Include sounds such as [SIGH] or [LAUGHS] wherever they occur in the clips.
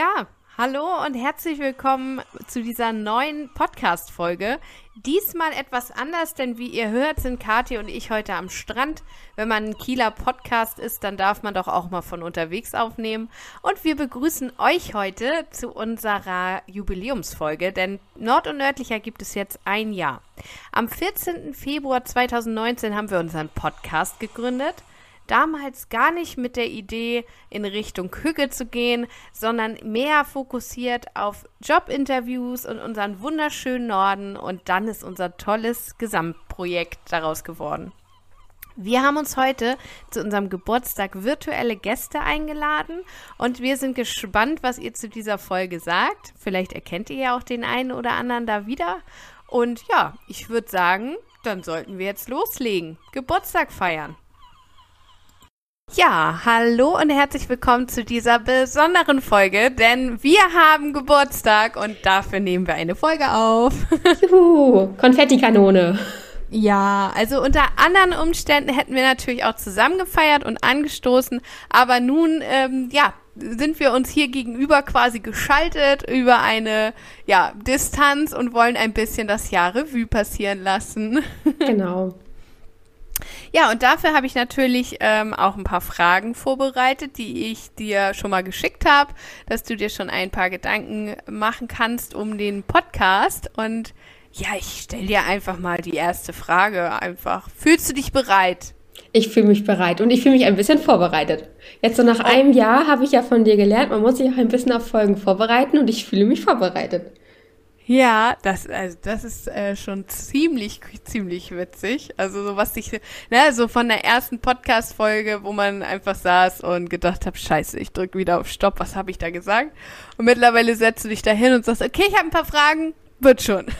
Ja, hallo und herzlich willkommen zu dieser neuen Podcast-Folge. Diesmal etwas anders, denn wie ihr hört, sind Kathi und ich heute am Strand. Wenn man ein Kieler Podcast ist, dann darf man doch auch mal von unterwegs aufnehmen. Und wir begrüßen euch heute zu unserer Jubiläumsfolge, denn Nord- und Nördlicher gibt es jetzt ein Jahr. Am 14. Februar 2019 haben wir unseren Podcast gegründet damals gar nicht mit der Idee, in Richtung Hügge zu gehen, sondern mehr fokussiert auf Jobinterviews und unseren wunderschönen Norden. Und dann ist unser tolles Gesamtprojekt daraus geworden. Wir haben uns heute zu unserem Geburtstag virtuelle Gäste eingeladen und wir sind gespannt, was ihr zu dieser Folge sagt. Vielleicht erkennt ihr ja auch den einen oder anderen da wieder. Und ja, ich würde sagen, dann sollten wir jetzt loslegen. Geburtstag feiern. Ja, hallo und herzlich willkommen zu dieser besonderen Folge, denn wir haben Geburtstag und dafür nehmen wir eine Folge auf. [LAUGHS] Juhu, Konfettikanone. Ja, also unter anderen Umständen hätten wir natürlich auch zusammen gefeiert und angestoßen, aber nun, ähm, ja, sind wir uns hier gegenüber quasi geschaltet über eine ja, Distanz und wollen ein bisschen das Jahr Revue passieren lassen. [LAUGHS] Genau. Ja, und dafür habe ich natürlich ähm, auch ein paar Fragen vorbereitet, die ich dir schon mal geschickt habe, dass du dir schon ein paar Gedanken machen kannst um den Podcast. Und ja, ich stelle dir einfach mal die erste Frage einfach. Fühlst du dich bereit? Ich fühle mich bereit und ich fühle mich ein bisschen vorbereitet. Jetzt so nach oh. einem Jahr habe ich ja von dir gelernt, man muss sich auch ein bisschen auf Folgen vorbereiten und ich fühle mich vorbereitet. Ja, das, also das ist äh, schon ziemlich, ziemlich witzig. Also so was ich, ne, so von der ersten Podcast-Folge, wo man einfach saß und gedacht hat, scheiße, ich drück wieder auf Stopp, was habe ich da gesagt? Und mittlerweile setzt du dich da hin und sagst, okay, ich habe ein paar Fragen, wird schon. [LAUGHS]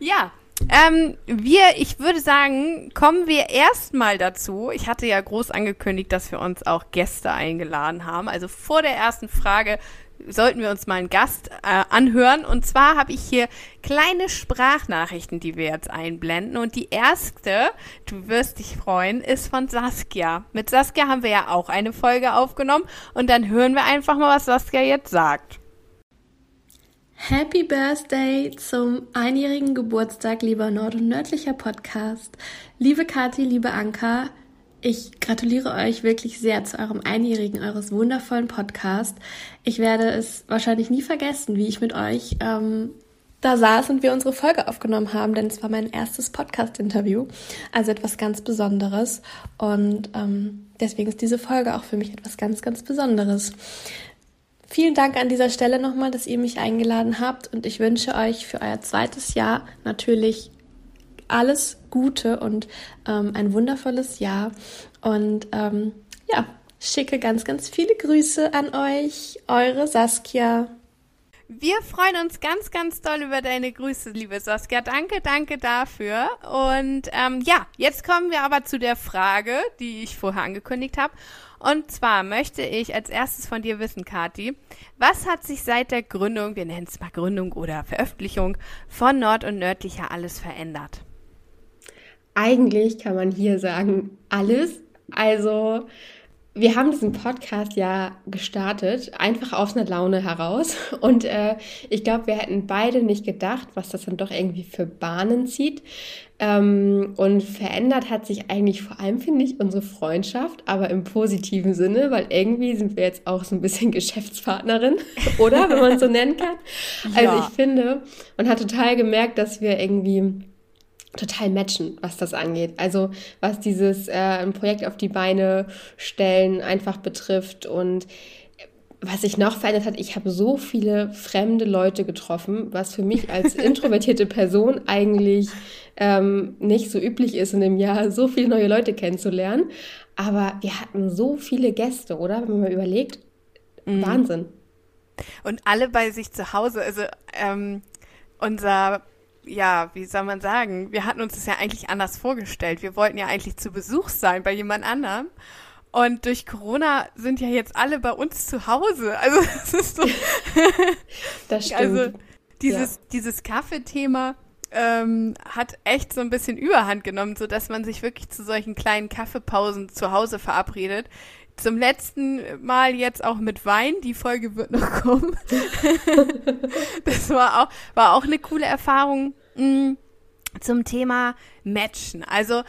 ja, ähm, wir, ich würde sagen, kommen wir erstmal dazu. Ich hatte ja groß angekündigt, dass wir uns auch Gäste eingeladen haben. Also vor der ersten Frage sollten wir uns mal einen Gast äh, anhören. Und zwar habe ich hier kleine Sprachnachrichten, die wir jetzt einblenden. Und die erste, du wirst dich freuen, ist von Saskia. Mit Saskia haben wir ja auch eine Folge aufgenommen. Und dann hören wir einfach mal, was Saskia jetzt sagt. Happy Birthday zum einjährigen Geburtstag, lieber Nord- und Nördlicher Podcast. Liebe Kathi, liebe Anka, ich gratuliere euch wirklich sehr zu eurem Einjährigen eures wundervollen Podcasts. Ich werde es wahrscheinlich nie vergessen, wie ich mit euch ähm, da saß und wir unsere Folge aufgenommen haben, denn es war mein erstes Podcast-Interview, also etwas ganz Besonderes. Und ähm, deswegen ist diese Folge auch für mich etwas ganz, ganz Besonderes. Vielen Dank an dieser Stelle nochmal, dass ihr mich eingeladen habt und ich wünsche euch für euer zweites Jahr natürlich alles Gute und ähm, ein wundervolles Jahr. Und ähm, ja, schicke ganz, ganz viele Grüße an euch, eure Saskia. Wir freuen uns ganz, ganz doll über deine Grüße, liebe Saskia. Danke, danke dafür. Und ähm, ja, jetzt kommen wir aber zu der Frage, die ich vorher angekündigt habe. Und zwar möchte ich als erstes von dir wissen, Kati, was hat sich seit der Gründung, wir nennen es mal Gründung oder Veröffentlichung von Nord und Nördlicher alles verändert? Eigentlich kann man hier sagen, alles. Also, wir haben diesen Podcast ja gestartet, einfach aus einer Laune heraus. [LAUGHS] Und äh, ich glaube, wir hätten beide nicht gedacht, was das dann doch irgendwie für Bahnen zieht. Ähm, und verändert hat sich eigentlich vor allem, finde ich, unsere Freundschaft, aber im positiven Sinne, weil irgendwie sind wir jetzt auch so ein bisschen [LAUGHS] Geschäftspartnerin, oder? Wenn man es so nennen kann. [LAUGHS] Also ja. ich finde, man hat total gemerkt, dass wir irgendwie total matchen, was das angeht. Also was dieses äh, ein Projekt auf die Beine stellen einfach betrifft und was sich noch verändert hat, ich habe so viele fremde Leute getroffen, was für mich als [LAUGHS] introvertierte Person eigentlich ähm, nicht so üblich ist, in einem Jahr so viele neue Leute kennenzulernen. Aber wir hatten so viele Gäste, oder? Wenn man mal überlegt, mhm. Wahnsinn. Und alle bei sich zu Hause. Also ähm, unser ja, wie soll man sagen, wir hatten uns das ja eigentlich anders vorgestellt. Wir wollten ja eigentlich zu Besuch sein bei jemand anderem. Und durch Corona sind ja jetzt alle bei uns zu Hause. [LAUGHS] Also das ist so. [LAUGHS] das stimmt. Also dieses, ja. dieses Kaffeethema ähm, hat echt so ein bisschen Überhand genommen, so dass man sich wirklich zu solchen kleinen Kaffeepausen zu Hause verabredet zum letzten Mal jetzt auch mit Wein. Die Folge wird noch [LAUGHS] kommen. [LAUGHS] das war auch, war auch eine coole Erfahrung mh, mm, zum Thema Matchen. Also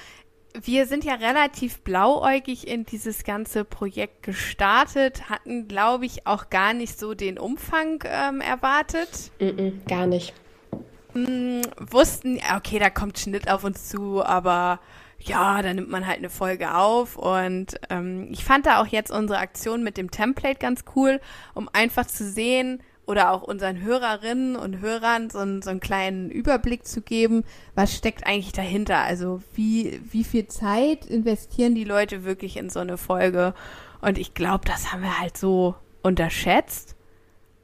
wir sind ja relativ blauäugig in dieses ganze Projekt gestartet, hatten, glaube ich, auch gar nicht so den Umfang ähm, erwartet. Mm -mm, gar nicht. Mm, wussten, okay, da kommt Schnitt auf uns zu, aber ja, da nimmt man halt eine Folge auf. Und ähm, ich fand da auch jetzt unsere Aktion mit dem Template ganz cool, um einfach zu sehen oder auch unseren Hörerinnen und Hörern so, einen, so einen kleinen Überblick zu geben, was steckt eigentlich dahinter. Also wie, wie viel Zeit investieren die Leute wirklich in so eine Folge? Und ich glaube, das haben wir halt so unterschätzt.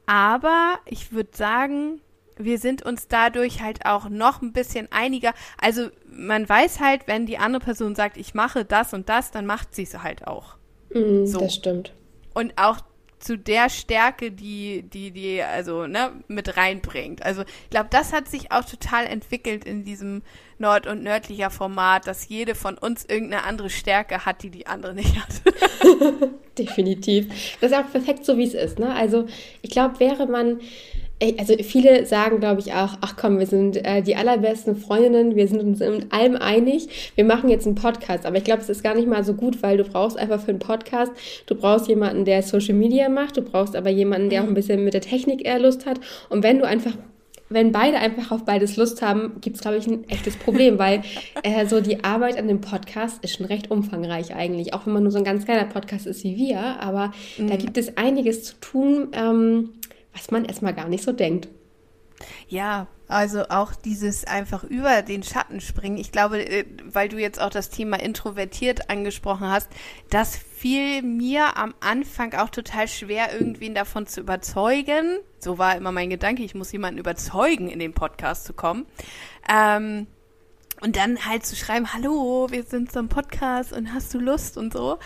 Aber ich würde sagen, wir sind uns dadurch halt auch noch ein bisschen einiger. Also man weiß halt, wenn die andere Person sagt, ich mache das und das, dann macht sie es halt auch. Mm, so. Das stimmt. Und auch zu der Stärke, die, die, die, also, ne, mit reinbringt. Also, ich glaube, das hat sich auch total entwickelt in diesem Nord- und nördlicher Format, dass jede von uns irgendeine andere Stärke hat, die die andere nicht hat. [LAUGHS] [LAUGHS] Definitiv. Das ist auch perfekt so, wie es ist, ne? Also, ich glaube, wäre man also viele sagen, glaube ich, auch, ach komm, wir sind äh, die allerbesten Freundinnen, wir sind uns in allem einig, wir machen jetzt einen Podcast. Aber ich glaube, es ist gar nicht mal so gut, weil du brauchst einfach für einen Podcast, du brauchst jemanden, der Social Media macht, du brauchst aber jemanden, der auch ein bisschen mit der Technik eher Lust hat. Und wenn du einfach wenn beide einfach auf beides Lust haben, gibt es, glaube ich, ein echtes Problem, weil [LAUGHS] äh, so die Arbeit an dem Podcast ist schon recht umfangreich eigentlich, auch wenn man nur so ein ganz kleiner Podcast ist wie wir, aber mhm. da gibt es einiges zu tun. Ähm, was man erstmal gar nicht so denkt. Ja, also auch dieses einfach über den Schatten springen. Ich glaube, äh, weil du jetzt auch das Thema introvertiert angesprochen hast, das fiel mir am Anfang auch total schwer, irgendwen davon zu überzeugen. So war immer mein Gedanke, ich muss jemanden überzeugen, in den Podcast zu kommen. Ähm, und dann halt zu schreiben, hallo, wir sind so ein Podcast und hast du Lust und so.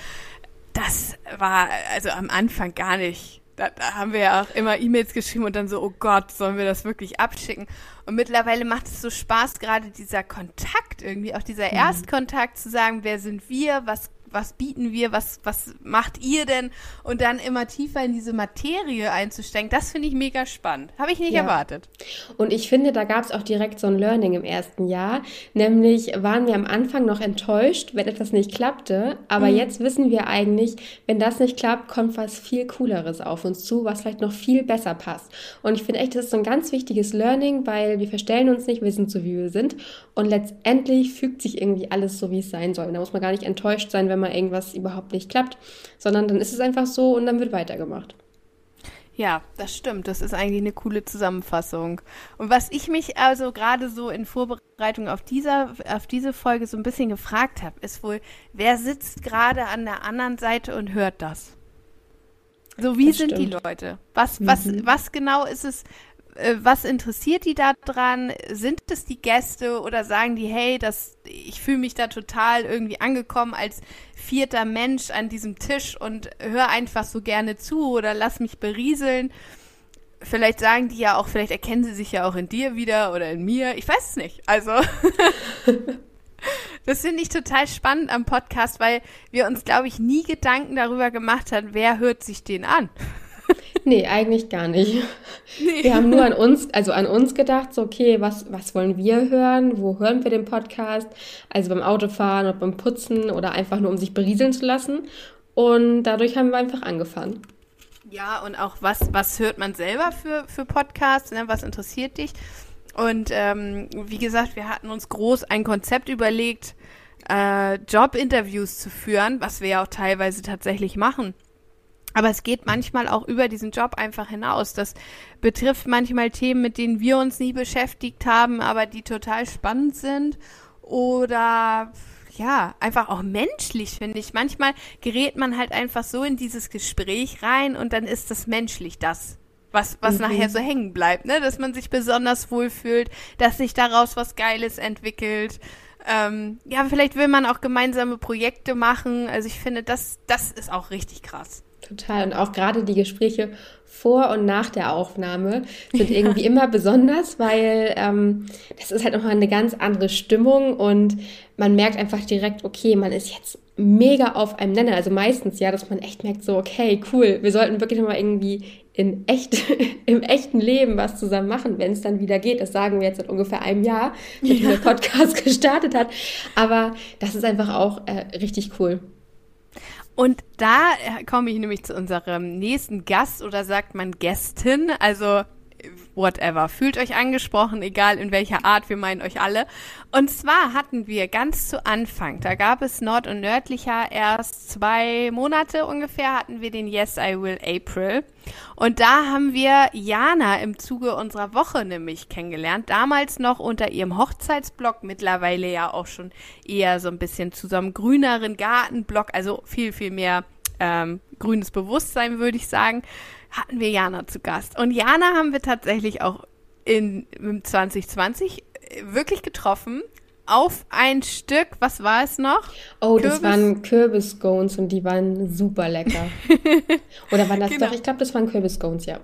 Das war also am Anfang gar nicht da, da, haben wir ja auch immer E-Mails geschrieben und dann so, oh Gott, sollen wir das wirklich abschicken? Und mittlerweile macht es so Spaß, gerade dieser Kontakt irgendwie, auch dieser mhm. Erstkontakt zu sagen, wer sind wir, was was bieten wir, was, was macht ihr denn? Und dann immer tiefer in diese Materie einzusteigen, das finde ich mega spannend. Habe ich nicht ja. erwartet. Und ich finde, da gab es auch direkt so ein Learning im ersten Jahr. Nämlich waren wir am Anfang noch enttäuscht, wenn etwas nicht klappte. Aber mhm. jetzt wissen wir eigentlich, wenn das nicht klappt, kommt was viel Cooleres auf uns zu, was vielleicht noch viel besser passt. Und ich finde echt, das ist so ein ganz wichtiges Learning, weil wir verstellen uns nicht, wir sind so, wie wir sind. Und letztendlich fügt sich irgendwie alles so, wie es sein soll. Da muss man gar nicht enttäuscht sein, wenn man mal irgendwas überhaupt nicht klappt, sondern dann ist es einfach so und dann wird weitergemacht. Ja, das stimmt. Das ist eigentlich eine coole Zusammenfassung. Und was ich mich also gerade so in Vorbereitung auf, dieser, auf diese Folge so ein bisschen gefragt habe, ist wohl, wer sitzt gerade an der anderen Seite und hört das? So, wie das sind stimmt. die Leute? Was, was, mhm. was genau ist es, was interessiert die da dran? Sind es die Gäste oder sagen die, hey, das, ich fühle mich da total irgendwie angekommen als vierter Mensch an diesem Tisch und höre einfach so gerne zu oder lass mich berieseln? Vielleicht sagen die ja auch, vielleicht erkennen sie sich ja auch in dir wieder oder in mir. Ich weiß es nicht. Also. [LAUGHS] Das finde ich total spannend am Podcast, weil wir uns, glaube ich, nie Gedanken darüber gemacht haben, wer hört sich den an. Nee, eigentlich gar nicht. Nee. Wir haben nur an uns, also an uns gedacht, so, okay, was, was wollen wir hören? Wo hören wir den Podcast? Also beim Autofahren oder beim Putzen oder einfach nur, um sich berieseln zu lassen. Und dadurch haben wir einfach angefangen. Ja, und auch was, was hört man selber für, für Podcasts? Ne? Was interessiert dich? Und ähm, wie gesagt, wir hatten uns groß ein Konzept überlegt, äh, Jobinterviews zu führen, was wir ja auch teilweise tatsächlich machen. Aber es geht manchmal auch über diesen Job einfach hinaus. Das betrifft manchmal Themen, mit denen wir uns nie beschäftigt haben, aber die total spannend sind. Oder ja, einfach auch menschlich, finde ich. Manchmal gerät man halt einfach so in dieses Gespräch rein und dann ist das menschlich das, was, was mhm. nachher so hängen bleibt, ne? Dass man sich besonders wohlfühlt, dass sich daraus was Geiles entwickelt. Ähm, ja, vielleicht will man auch gemeinsame Projekte machen. Also ich finde, das, das ist auch richtig krass. Total. Und auch gerade die Gespräche vor und nach der Aufnahme sind ja. irgendwie immer besonders, weil ähm, das ist halt nochmal eine ganz andere Stimmung und man merkt einfach direkt, okay, man ist jetzt mega auf einem Nenner. Also meistens ja, dass man echt merkt, so, okay, cool, wir sollten wirklich nochmal irgendwie in echt, [LAUGHS] im echten Leben was zusammen machen, wenn es dann wieder geht. Das sagen wir jetzt seit ungefähr einem Jahr, wenn ja. der Podcast [LAUGHS] gestartet hat. Aber das ist einfach auch äh, richtig cool. Und da komme ich nämlich zu unserem nächsten Gast oder sagt man Gästin. Also whatever. Fühlt euch angesprochen, egal in welcher Art, wir meinen euch alle. Und zwar hatten wir ganz zu Anfang, da gab es Nord- und Nördlicher erst zwei Monate ungefähr, hatten wir den Yes, I Will April. Und da haben wir Jana im Zuge unserer Woche nämlich kennengelernt. Damals noch unter ihrem Hochzeitsblog, mittlerweile ja auch schon eher so ein bisschen zu so einem grüneren Gartenblog, also viel, viel mehr ähm, grünes Bewusstsein, würde ich sagen hatten wir Jana zu Gast. Und Jana haben wir tatsächlich auch in, in 2020 wirklich getroffen. Auf ein Stück, was war es noch? Oh, Kürbis? das waren Kürbisscones und die waren super lecker. [LAUGHS] Oder waren das genau. doch? Ich glaube, das waren Kürbisscones, ja.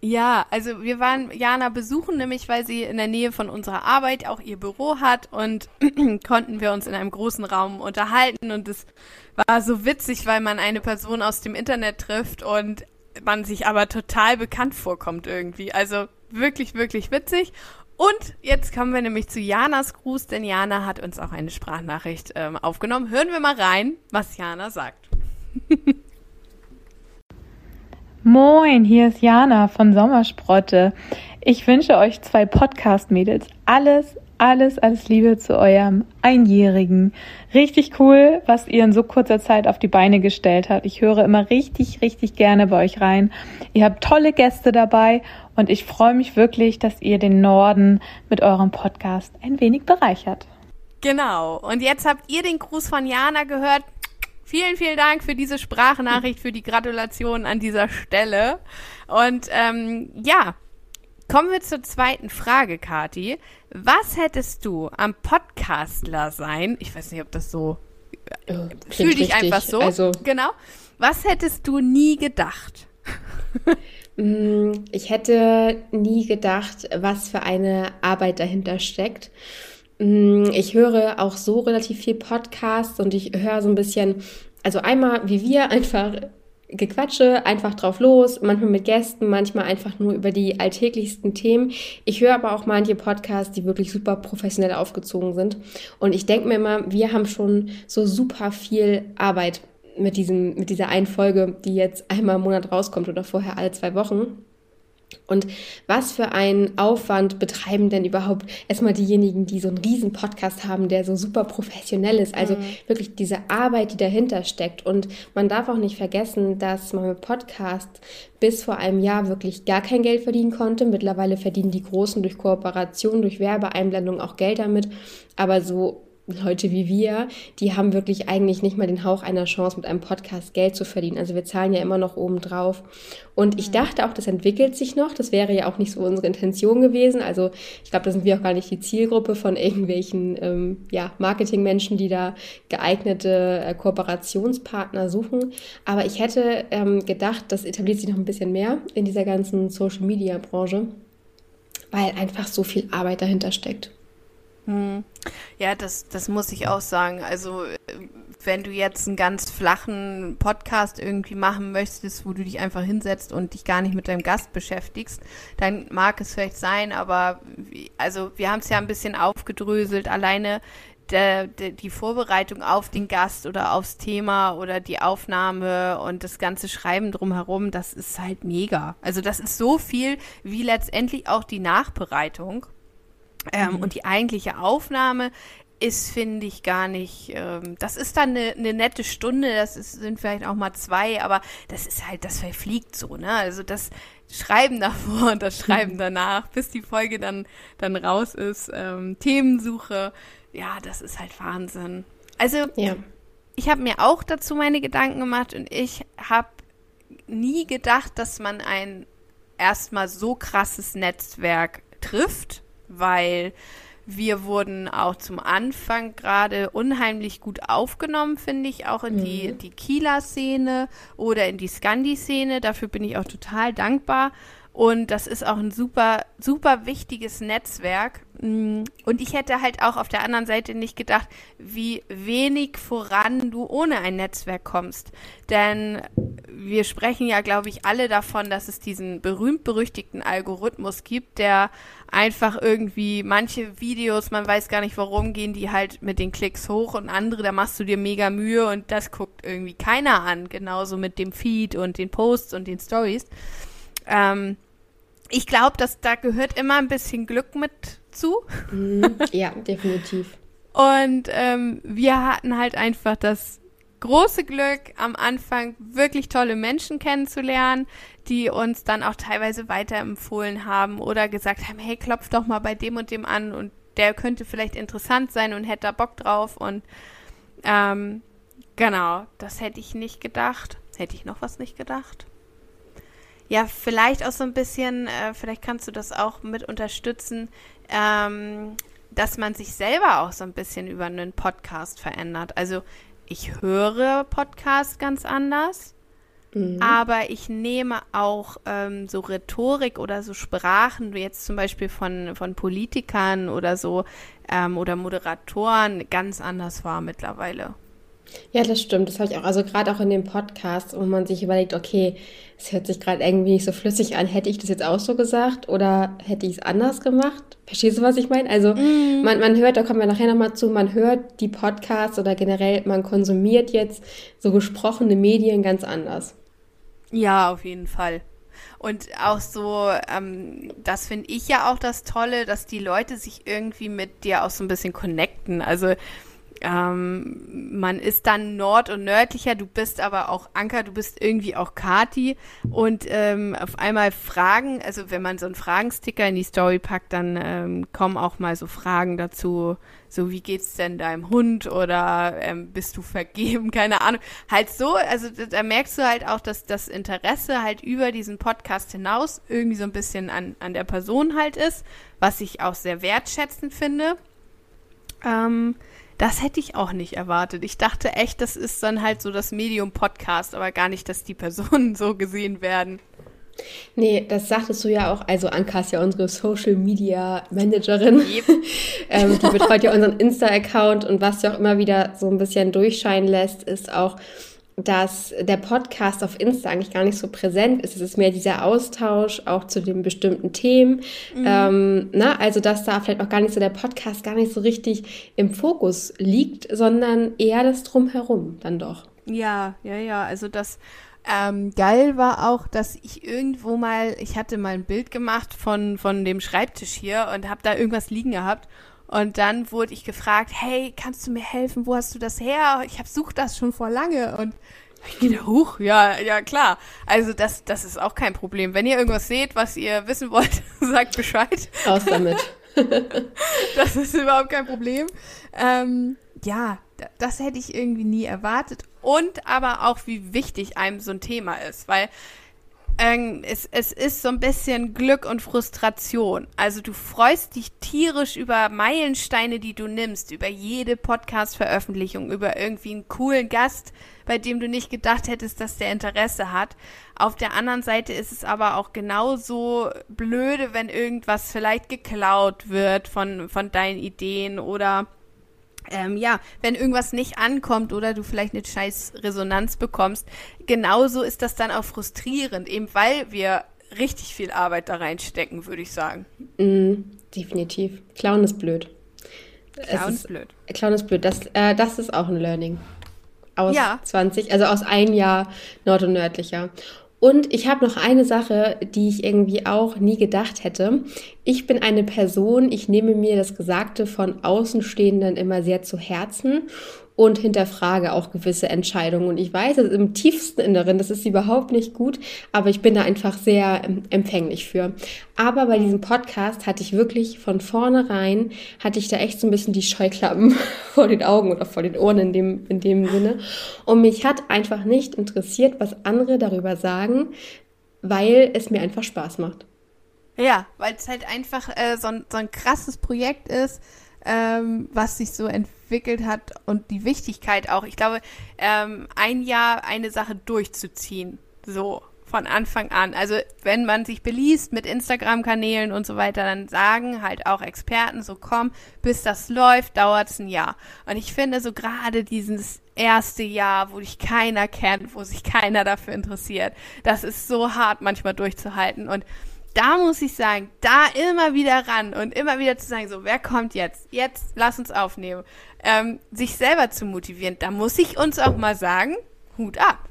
Ja, also wir waren Jana besuchen, nämlich weil sie in der Nähe von unserer Arbeit auch ihr Büro hat und [CLEARS THROAT] konnten wir uns in einem großen Raum unterhalten und es war so witzig, weil man eine Person aus dem Internet trifft und man sich aber total bekannt vorkommt irgendwie. Also wirklich, wirklich witzig. Und jetzt kommen wir nämlich zu Janas Gruß, denn Jana hat uns auch eine Sprachnachricht ähm, aufgenommen. Hören wir mal rein, was Jana sagt. [LAUGHS] Moin, hier ist Jana von Sommersprotte. Ich wünsche euch zwei Podcast-Mädels alles, alles, alles Liebe zu eurem Einjährigen. Richtig cool, was ihr in so kurzer Zeit auf die Beine gestellt habt. Ich höre immer richtig, richtig gerne bei euch rein. Ihr habt tolle Gäste dabei und ich freue mich wirklich, dass ihr den Norden mit eurem Podcast ein wenig bereichert. Genau. Und jetzt habt ihr den Gruß von Jana gehört. Vielen, vielen Dank für diese Sprachnachricht, für die Gratulation an dieser Stelle. Und ähm, ja, Kommen wir zur zweiten Frage, Kati. Was hättest du am Podcastler sein? Ich weiß nicht, ob das so. Äh, oh, fühl dich richtig. einfach so. Also, genau. Was hättest du nie gedacht? Mm, ich hätte nie gedacht, was für eine Arbeit dahinter steckt. Mm, ich höre auch so relativ viel Podcasts und ich höre so ein bisschen, also einmal wie wir [LAUGHS] einfach Gequatsche, einfach drauf los, manchmal mit Gästen, manchmal einfach nur über die alltäglichsten Themen. Ich höre aber auch manche Podcasts, die wirklich super professionell aufgezogen sind. Und ich denke mir immer, wir haben schon so super viel Arbeit mit, diesem, mit dieser einen Folge, die jetzt einmal im Monat rauskommt oder vorher alle zwei Wochen. Und was für einen Aufwand betreiben denn überhaupt erstmal diejenigen, die so einen riesen Podcast haben, der so super professionell ist? Also mhm. wirklich diese Arbeit, die dahinter steckt. Und man darf auch nicht vergessen, dass man mit Podcast bis vor einem Jahr wirklich gar kein Geld verdienen konnte. Mittlerweile verdienen die Großen durch Kooperation, durch Werbeeinblendung auch Geld damit. Aber so Leute wie wir, die haben wirklich eigentlich nicht mal den Hauch einer Chance, mit einem Podcast Geld zu verdienen. Also wir zahlen ja immer noch oben drauf. Und ich mhm. dachte auch, das entwickelt sich noch. Das wäre ja auch nicht so unsere Intention gewesen. Also ich glaube, da sind wir auch gar nicht die Zielgruppe von irgendwelchen ähm, ja, Marketingmenschen, die da geeignete äh, Kooperationspartner suchen. Aber ich hätte ähm, gedacht, das etabliert sich noch ein bisschen mehr in dieser ganzen Social-Media-Branche, weil einfach so viel Arbeit dahinter steckt. Hm. Ja, das, das muss ich auch sagen. Also, wenn du jetzt einen ganz flachen Podcast irgendwie machen möchtest, wo du dich einfach hinsetzt und dich gar nicht mit deinem Gast beschäftigst, dann mag es vielleicht sein, aber also wir haben es ja ein bisschen aufgedröselt. Alleine der, der, die Vorbereitung auf den Gast oder aufs Thema oder die Aufnahme und das ganze Schreiben drumherum, das ist halt mega. Also das ist so viel wie letztendlich auch die Nachbereitung. Ähm, mhm. Und die eigentliche Aufnahme ist, finde ich, gar nicht. Ähm, das ist dann eine, eine nette Stunde, das ist, sind vielleicht auch mal zwei, aber das ist halt, das verfliegt so, ne? Also das Schreiben [LAUGHS] davor und das Schreiben mhm. danach, bis die Folge dann, dann raus ist, ähm, Themensuche, ja, das ist halt Wahnsinn. Also, ja. ich habe mir auch dazu meine Gedanken gemacht und ich habe nie gedacht, dass man ein erstmal so krasses Netzwerk trifft weil wir wurden auch zum Anfang gerade unheimlich gut aufgenommen, finde ich, auch in mhm. die, die Kieler Szene oder in die Scandi-Szene. Dafür bin ich auch total dankbar. Und das ist auch ein super, super wichtiges Netzwerk. Mm, und ich hätte halt auch auf der anderen Seite nicht gedacht, wie wenig voran du ohne ein Netzwerk kommst. Denn wir sprechen ja, glaube ich, alle davon, dass es diesen berühmt-berüchtigten Algorithmus gibt, der einfach irgendwie manche Videos, man weiß gar nicht warum, gehen die halt mit den Klicks hoch und andere, da machst du dir mega Mühe und das guckt irgendwie keiner an. Genauso mit dem Feed und den Posts und den Stories. Ähm, ich glaube, dass da gehört immer ein bisschen Glück mit zu. Mhm. Ja, definitiv. Und ähm, wir hatten halt einfach das große Glück, am Anfang wirklich tolle Menschen kennenzulernen, die uns dann auch teilweise weiterempfohlen haben oder gesagt haben, hey, klopf doch mal bei dem und dem an und der könnte vielleicht interessant sein und hätte da Bock drauf. Und ähm, genau, das hätte ich nicht gedacht. Hätte ich noch was nicht gedacht? Ja, vielleicht auch so ein bisschen, äh, vielleicht kannst du das auch mit unterstützen, ähm, dass man sich selber auch so ein bisschen über einen Podcast verändert. Also ich höre Podcasts ganz anders, mhm. aber ich nehme auch ähm, so Rhetorik oder so Sprachen, wie jetzt zum Beispiel von, von Politikern oder so ähm, oder Moderatoren, ganz anders wahr mittlerweile. Ja, das stimmt. Das habe ich auch. Also gerade auch in dem Podcast, wo man sich überlegt, okay, es hört sich gerade irgendwie nicht so flüssig an. Hätte ich das jetzt auch so gesagt oder hätte ich es anders gemacht? Verstehst du, was ich meine? Also mm. man, man hört, da kommen wir nachher nochmal zu, man hört die Podcasts oder generell, man konsumiert jetzt so gesprochene Medien ganz anders. Ja, auf jeden Fall. Und auch so, ähm, das finde ich ja auch das Tolle, dass die Leute sich irgendwie mit dir auch so ein bisschen connecten. Also ähm, man ist dann nord- und nördlicher, du bist aber auch Anker, du bist irgendwie auch Kati und ähm, auf einmal Fragen, also wenn man so einen Fragensticker in die Story packt, dann ähm, kommen auch mal so Fragen dazu, so wie geht's denn deinem Hund oder ähm, bist du vergeben, [LAUGHS] keine Ahnung. Halt so, also da merkst du halt auch, dass das Interesse halt über diesen Podcast hinaus irgendwie so ein bisschen an, an der Person halt ist, was ich auch sehr wertschätzend finde. Ähm, das hätte ich auch nicht erwartet. Ich dachte echt, das ist dann halt so das Medium-Podcast, aber gar nicht, dass die Personen [LAUGHS] so gesehen werden. Nee, das sagtest du ja auch. Also Anka ist ja unsere Social Media Managerin. Yep. [LAUGHS] ähm, die betreut ja unseren Insta-Account und was ja auch immer wieder so ein bisschen durchscheinen lässt, ist auch, dass der Podcast auf Insta eigentlich gar nicht so präsent ist. Es ist mehr dieser Austausch auch zu den bestimmten Themen. Mhm. Ähm, na, also, dass da vielleicht auch gar nicht so der Podcast gar nicht so richtig im Fokus liegt, sondern eher das Drumherum dann doch. Ja, ja, ja. Also, das ähm, geil war auch, dass ich irgendwo mal, ich hatte mal ein Bild gemacht von, von dem Schreibtisch hier und habe da irgendwas liegen gehabt. Und dann wurde ich gefragt, hey, kannst du mir helfen? Wo hast du das her? Ich habe sucht das schon vor lange und ich gehe da hoch. Ja, ja, klar. Also das, das ist auch kein Problem. Wenn ihr irgendwas seht, was ihr wissen wollt, [LAUGHS] sagt Bescheid. Aus damit. [LAUGHS] das ist überhaupt kein Problem. Ähm, ja, das hätte ich irgendwie nie erwartet. Und aber auch, wie wichtig einem so ein Thema ist. Weil ähm, es, es ist so ein bisschen Glück und Frustration. Also du freust dich tierisch über Meilensteine, die du nimmst, über jede Podcast-Veröffentlichung, über irgendwie einen coolen Gast, bei dem du nicht gedacht hättest, dass der Interesse hat. Auf der anderen Seite ist es aber auch genauso blöde, wenn irgendwas vielleicht geklaut wird von, von deinen Ideen oder ähm, ja, wenn irgendwas nicht ankommt oder du vielleicht eine scheiß Resonanz bekommst, genauso ist das dann auch frustrierend, eben weil wir richtig viel Arbeit da reinstecken, würde ich sagen. Mm, definitiv. Clown ist blöd. Clown ist blöd. Clown ist blöd. Das, äh, das ist auch ein Learning. Aus ja. 20, also aus ein Jahr nord- und nördlicher. Und ich habe noch eine Sache, die ich irgendwie auch nie gedacht hätte. Ich bin eine Person, ich nehme mir das Gesagte von Außenstehenden immer sehr zu Herzen und hinterfrage auch gewisse Entscheidungen. Und ich weiß, es im tiefsten Inneren, das ist überhaupt nicht gut, aber ich bin da einfach sehr ähm, empfänglich für. Aber bei diesem Podcast hatte ich wirklich von vornherein, hatte ich da echt so ein bisschen die Scheuklappen [LAUGHS] vor den Augen oder vor den Ohren in dem, in dem Sinne. Und mich hat einfach nicht interessiert, was andere darüber sagen, weil es mir einfach Spaß macht. Ja, weil es halt einfach äh, so, ein, so ein krasses Projekt ist, ähm, was sich so entwickelt hat und die Wichtigkeit auch. Ich glaube, ähm, ein Jahr eine Sache durchzuziehen, so von Anfang an. Also wenn man sich beliest mit Instagram-Kanälen und so weiter, dann sagen halt auch Experten so, komm, bis das läuft, dauert es ein Jahr. Und ich finde so gerade dieses erste Jahr, wo dich keiner kennt, wo sich keiner dafür interessiert, das ist so hart manchmal durchzuhalten. Und da muss ich sagen, da immer wieder ran und immer wieder zu sagen, so, wer kommt jetzt? Jetzt lass uns aufnehmen. Ähm, sich selber zu motivieren, da muss ich uns auch mal sagen, Hut ab.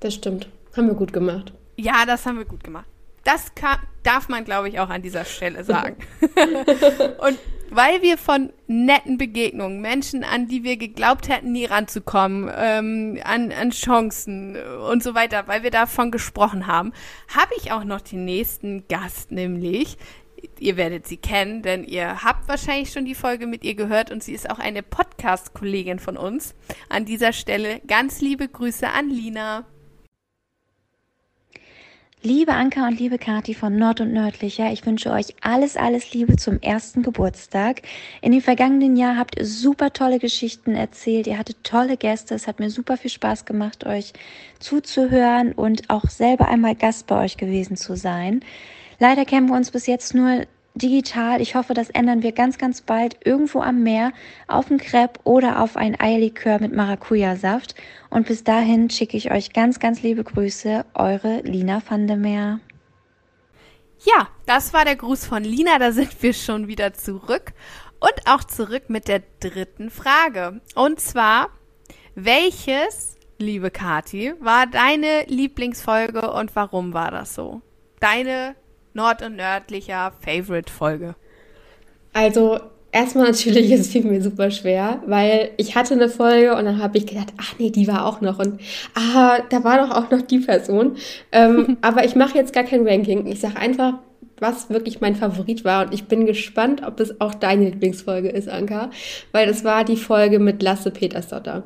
Das stimmt. Haben wir gut gemacht. Ja, das haben wir gut gemacht. Das kann, darf man, glaube ich, auch an dieser Stelle sagen. [LAUGHS] [LAUGHS] und weil wir von netten Begegnungen, Menschen, an die wir geglaubt hätten, nie ranzukommen, ähm, an, an Chancen und so weiter, weil wir davon gesprochen haben, habe ich auch noch den nächsten Gast, nämlich, ihr werdet sie kennen, denn ihr habt wahrscheinlich schon die Folge mit ihr gehört und sie ist auch eine Podcast-Kollegin von uns. An dieser Stelle ganz liebe Grüße an Lina. Liebe Anka und liebe Kati von Nord und Nördlicher, ich wünsche euch alles, alles Liebe zum ersten Geburtstag. In dem vergangenen Jahr habt ihr super tolle Geschichten erzählt, ihr hattet tolle Gäste, es hat mir super viel Spaß gemacht, euch zuzuhören und auch selber einmal Gast bei euch gewesen zu sein. Leider kennen wir uns bis jetzt nur digital. Ich hoffe, das ändern wir ganz, ganz bald irgendwo am Meer, auf ein Crepe oder auf ein Eierlikör mit Maracuja-Saft. Und bis dahin schicke ich euch ganz, ganz liebe Grüße, eure Lina van der Meer. Ja, das war der Gruß von Lina, da sind wir schon wieder zurück. Und auch zurück mit der dritten Frage. Und zwar, welches, liebe Kati, war deine Lieblingsfolge und warum war das so? Deine nord- und nördlicher Favorite-Folge? Also, erstmal natürlich, [LAUGHS] es fiel mir super schwer, weil ich hatte eine Folge und dann habe ich gedacht, ach nee, die war auch noch und ah, da war doch auch noch die Person. Ähm, [LAUGHS] aber ich mache jetzt gar kein Ranking. Ich sage einfach, was wirklich mein Favorit war. Und ich bin gespannt, ob es auch deine Lieblingsfolge ist, Anka, weil das war die Folge mit Lasse Petersdotter.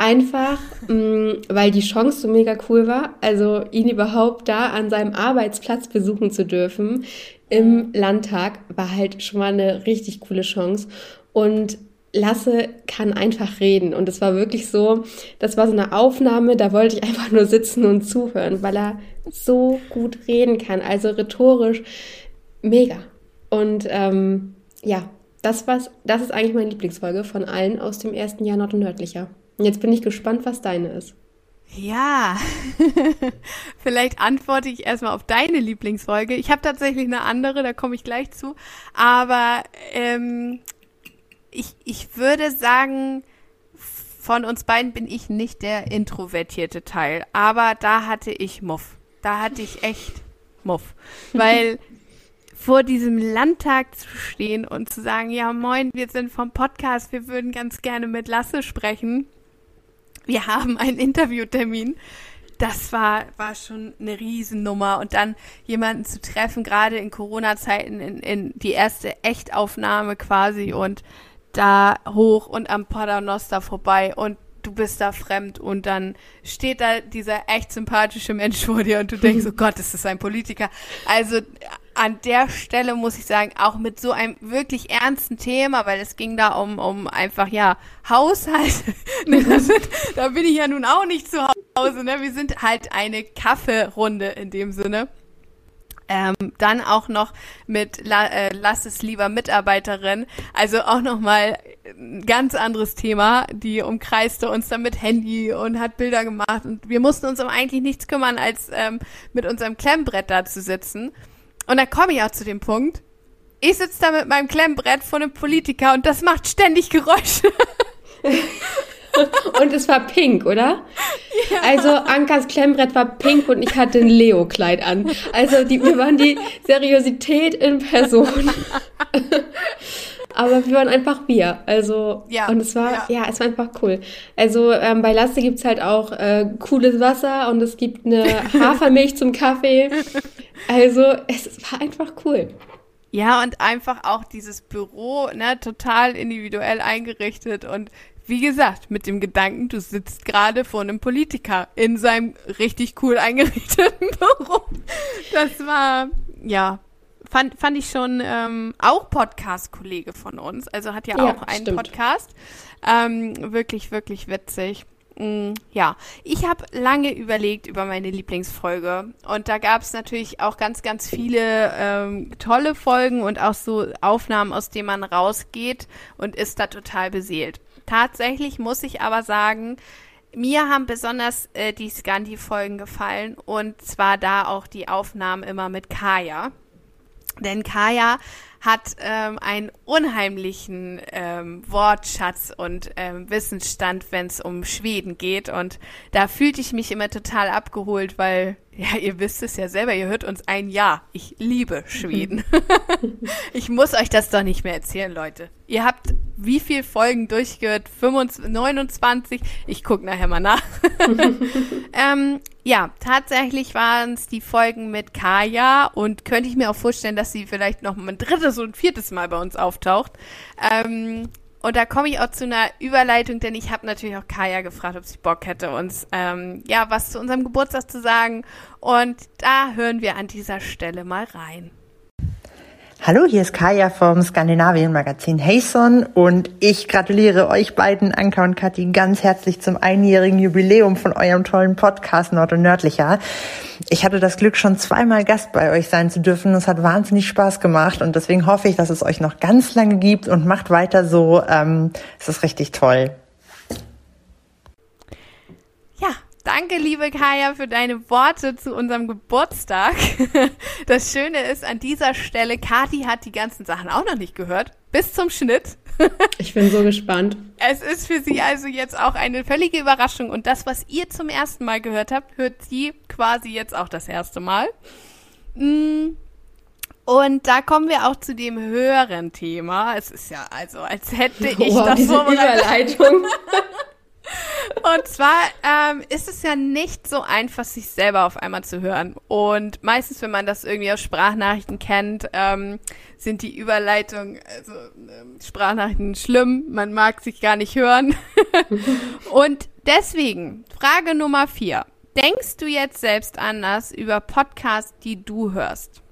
Einfach, mh, mm, weil die Chance so mega cool war, also ihn überhaupt da an seinem Arbeitsplatz besuchen zu dürfen im Landtag, war halt schon mal eine richtig coole Chance. Und Lasse kann einfach reden. Und es war wirklich so, das war so eine Aufnahme, da wollte ich einfach nur sitzen und zuhören, weil er so gut reden kann. Also rhetorisch mega. Und ähm, ja, das, war's, das ist eigentlich meine Lieblingsfolge von allen aus dem ersten Jahr Nord- und Nördlicher. Jetzt bin ich gespannt, was deine ist. Ja, [LAUGHS] vielleicht antworte ich erstmal auf deine Lieblingsfolge. Ich habe tatsächlich eine andere, da komme ich gleich zu. Aber ähm, ich, ich würde sagen, von uns beiden bin ich nicht der introvertierte Teil. Aber da hatte ich Muff. Da hatte ich echt Muff. Weil [LAUGHS] vor diesem Landtag zu stehen und zu sagen, ja moin, wir sind vom Podcast, wir würden ganz gerne mit Lasse sprechen wir haben einen Interviewtermin. Das war, war schon eine Riesennummer. Und dann jemanden zu treffen, gerade in Corona-Zeiten, in, in die erste Echtaufnahme quasi und da hoch und am Paternoster vorbei und du bist da fremd und dann steht da dieser echt sympathische Mensch vor dir und du denkst, [LAUGHS] oh Gott, ist das ein Politiker. Also an der Stelle muss ich sagen, auch mit so einem wirklich ernsten Thema, weil es ging da um, um einfach, ja, Haushalt. [LAUGHS] Ne, da bin ich ja nun auch nicht zu Hause, ne? Wir sind halt eine Kaffeerunde in dem Sinne. Ähm, dann auch noch mit La äh, Lass es lieber Mitarbeiterin. Also auch nochmal ein ganz anderes Thema. Die umkreiste uns dann mit Handy und hat Bilder gemacht. Und wir mussten uns um eigentlich nichts kümmern, als ähm, mit unserem Klemmbrett da zu sitzen. Und dann komme ich auch zu dem Punkt. Ich sitze da mit meinem Klemmbrett vor einem Politiker und das macht ständig Geräusche. und es war pink, oder? Ja. Also Ankas Klemmbrett war pink und ich hatte ein Leo-Kleid an. Also die, wir waren die Seriosität in Person. Aber wir waren einfach wir. Also, ja, und es war, ja. ja es war einfach cool. Also ähm, bei Lasse gibt's halt auch äh, cooles Wasser und es gibt eine [LAUGHS] Hafermilch zum Kaffee. Also, es war einfach cool. Ja, und einfach auch dieses Büro, ne, total individuell eingerichtet und wie gesagt, mit dem Gedanken, du sitzt gerade vor einem Politiker in seinem richtig cool [LAUGHS] eingerichteten Büro. Das war, ja, fand, fand ich schon ähm, auch Podcast-Kollege von uns. Also hat ja, ja auch einen stimmt. Podcast. Ähm, wirklich, wirklich witzig. Mm, ja, ich habe lange überlegt über meine Lieblingsfolge und da gab es natürlich auch ganz, ganz viele ähm, tolle Folgen und auch so Aufnahmen, aus denen man rausgeht und ist da total beseelt. Tatsächlich muss ich aber sagen, mir haben besonders äh, die Scandi-Folgen gefallen und zwar da auch die Aufnahmen immer mit Kaya. Denn Kaya hat ähm, einen unheimlichen ähm, Wortschatz und ähm, Wissensstand, wenn es um Schweden geht. Und da fühlte ich mich immer total abgeholt, weil, ja, ihr wisst es ja selber, ihr hört uns ein Jahr. Ich liebe Schweden. [LAUGHS] ich muss euch das doch nicht mehr erzählen, Leute. Ihr habt wie viel Folgen durchgehört? 25, 29? Ich gucke nachher mal nach. [LAUGHS] ähm, ja, tatsächlich waren es die Folgen mit Kaya und könnte ich mir auch vorstellen, dass sie vielleicht noch ein drittes und viertes Mal bei uns auftaucht. Ähm, und da komme ich auch zu einer Überleitung, denn ich habe natürlich auch Kaya gefragt, ob sie Bock hätte, uns ähm, ja was zu unserem Geburtstag zu sagen. Und da hören wir an dieser Stelle mal rein. Hallo, hier ist Kaya vom Skandinavien-Magazin Heyson und ich gratuliere euch beiden, Anka und Kathi, ganz herzlich zum einjährigen Jubiläum von eurem tollen Podcast Nord und Nördlicher. Ich hatte das Glück, schon zweimal Gast bei euch sein zu dürfen. Es hat wahnsinnig Spaß gemacht und deswegen hoffe ich, dass es euch noch ganz lange gibt und macht weiter so. Ähm, es ist richtig toll. Danke, liebe Kaya, für deine Worte zu unserem Geburtstag. [LAUGHS] Das Schöne ist an dieser Stelle, Kati hat die ganzen Sachen auch noch nicht gehört. Bis zum Schnitt. [LAUGHS] Ich bin so gespannt. Es ist für sie also jetzt auch eine völlige Überraschung. Und das, was ihr zum ersten Mal gehört habt, hört sie quasi jetzt auch das erste Mal. Mm. Und da kommen wir auch zu dem höheren Thema. Es ist ja also, als hätte ich [LAUGHS] wow, das diese Überleitung. Und zwar ähm, ist es ja nicht so einfach, sich selber auf einmal zu hören. Und meistens, wenn man das irgendwie aus Sprachnachrichten kennt, ähm, sind die Überleitungen, also ähm, Sprachnachrichten schlimm, man mag sich gar nicht hören. [LAUGHS] Und deswegen, Frage Nummer vier. Denkst du jetzt selbst anders über Podcasts, die du hörst?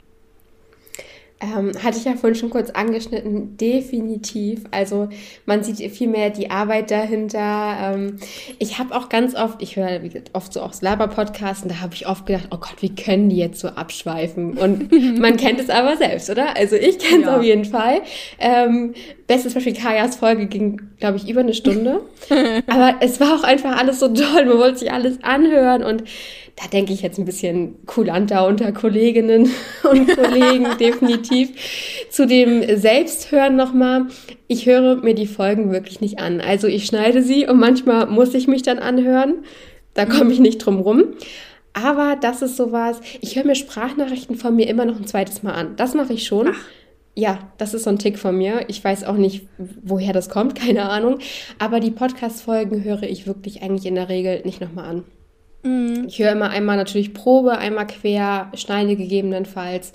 Ähm, hatte ich ja vorhin schon kurz angeschnitten, definitiv. Also man sieht viel mehr die Arbeit dahinter. Ähm, ich habe auch ganz oft, ich höre oft so auch Laber-Podcasts und da habe ich oft gedacht, oh Gott, wie können die jetzt so abschweifen? Und [LAUGHS] man kennt es aber selbst, oder? Also ich kenne es ja. auf jeden Fall. Ähm, bestes Beispiel Kajas Folge ging, glaube ich, über eine Stunde. [LAUGHS] aber es war auch einfach alles so toll. Man wollte sich alles anhören und da denke ich jetzt ein bisschen kulanter unter Kolleginnen [LAUGHS] und Kollegen, [LAUGHS] definitiv. Zu dem Selbsthören nochmal. Ich höre mir die Folgen wirklich nicht an. Also ich schneide sie und manchmal muss ich mich dann anhören. Da komme ich nicht drum rum. Aber das ist sowas, ich höre mir Sprachnachrichten von mir immer noch ein zweites Mal an. Das mache ich schon. Ach. Ja, das ist so ein Tick von mir. Ich weiß auch nicht, woher das kommt, [LAUGHS] keine Ahnung. Aber die Podcast-Folgen höre ich wirklich eigentlich in der Regel nicht nochmal an. Mhm. Ich höre immer einmal natürlich Probe, einmal quer, schneide gegebenenfalls.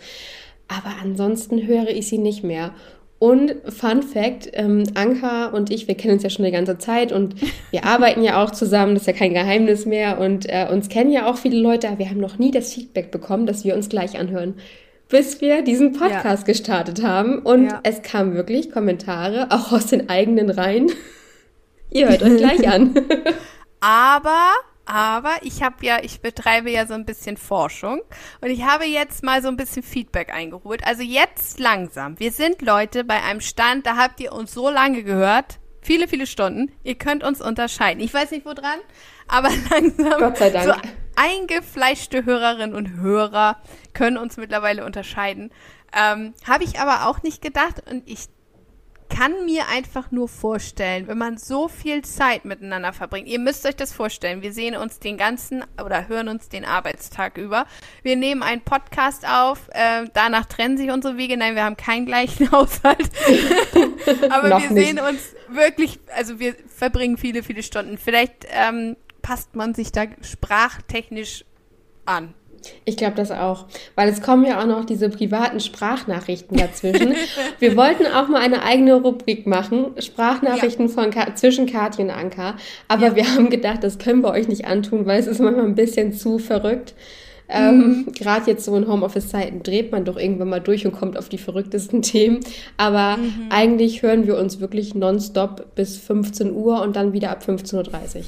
Aber ansonsten höre ich sie nicht mehr. Und Fun Fact, ähm, Anka und ich, wir kennen uns ja schon die ganze Zeit und [LAUGHS] wir arbeiten ja auch zusammen, das ist ja kein Geheimnis mehr und äh, uns kennen ja auch viele Leute, aber wir haben noch nie das Feedback bekommen, dass wir uns gleich anhören, bis wir diesen Podcast ja. gestartet haben und ja. es kamen wirklich Kommentare, auch aus den eigenen Reihen. [LAUGHS] Ihr hört euch gleich [LAUGHS] an. aber aber ich habe ja, ich betreibe ja so ein bisschen Forschung und ich habe jetzt mal so ein bisschen Feedback eingeholt. Also jetzt langsam. Wir sind Leute bei einem Stand, da habt ihr uns so lange gehört, viele, viele Stunden. Ihr könnt uns unterscheiden. Ich weiß nicht, wo dran, aber [LAUGHS] langsam. Gott sei Dank. So eingefleischte Hörerinnen und Hörer können uns mittlerweile unterscheiden. Ähm, habe ich aber auch nicht gedacht und ich kann mir einfach nur vorstellen, wenn man so viel Zeit miteinander verbringt. Ihr müsst euch das vorstellen. Wir sehen uns den ganzen oder hören uns den Arbeitstag über. Wir nehmen einen Podcast auf. Äh, danach trennen sich unsere Wege. Nein, wir haben keinen gleichen [LAUGHS] Haushalt. [LAUGHS] Aber wir nicht. sehen uns wirklich, also wir verbringen viele, viele Stunden. Vielleicht ähm, passt man sich da sprachtechnisch an. Ich glaube das auch, weil es kommen ja auch noch diese privaten Sprachnachrichten dazwischen. [LAUGHS] wir wollten auch mal eine eigene Rubrik machen, Sprachnachrichten ja. von Ka zwischen Kathi und Anka, aber ja. wir haben gedacht, das können wir euch nicht antun, weil es ist manchmal ein bisschen zu verrückt. Ähm, mhm. Ähm, Gerade jetzt so in Homeoffice-Zeiten dreht man doch irgendwann mal durch und kommt auf die verrücktesten [LAUGHS] Themen. Aber mhm. eigentlich hören wir uns wirklich nonstop bis 15 Uhr und dann wieder ab 15.30 Uhr.